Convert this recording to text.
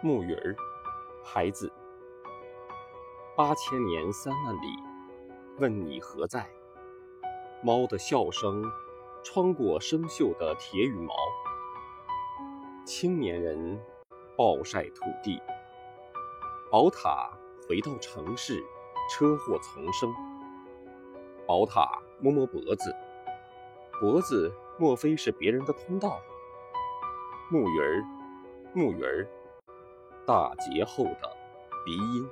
木鱼儿，孩子。八千年三万里，问你何在？猫的笑声穿过生锈的铁羽毛。青年人暴晒土地，宝塔回到城市，车祸丛生。宝塔摸摸脖子，脖子莫非是别人的通道？木鱼儿，木鱼儿。大劫后的鼻音。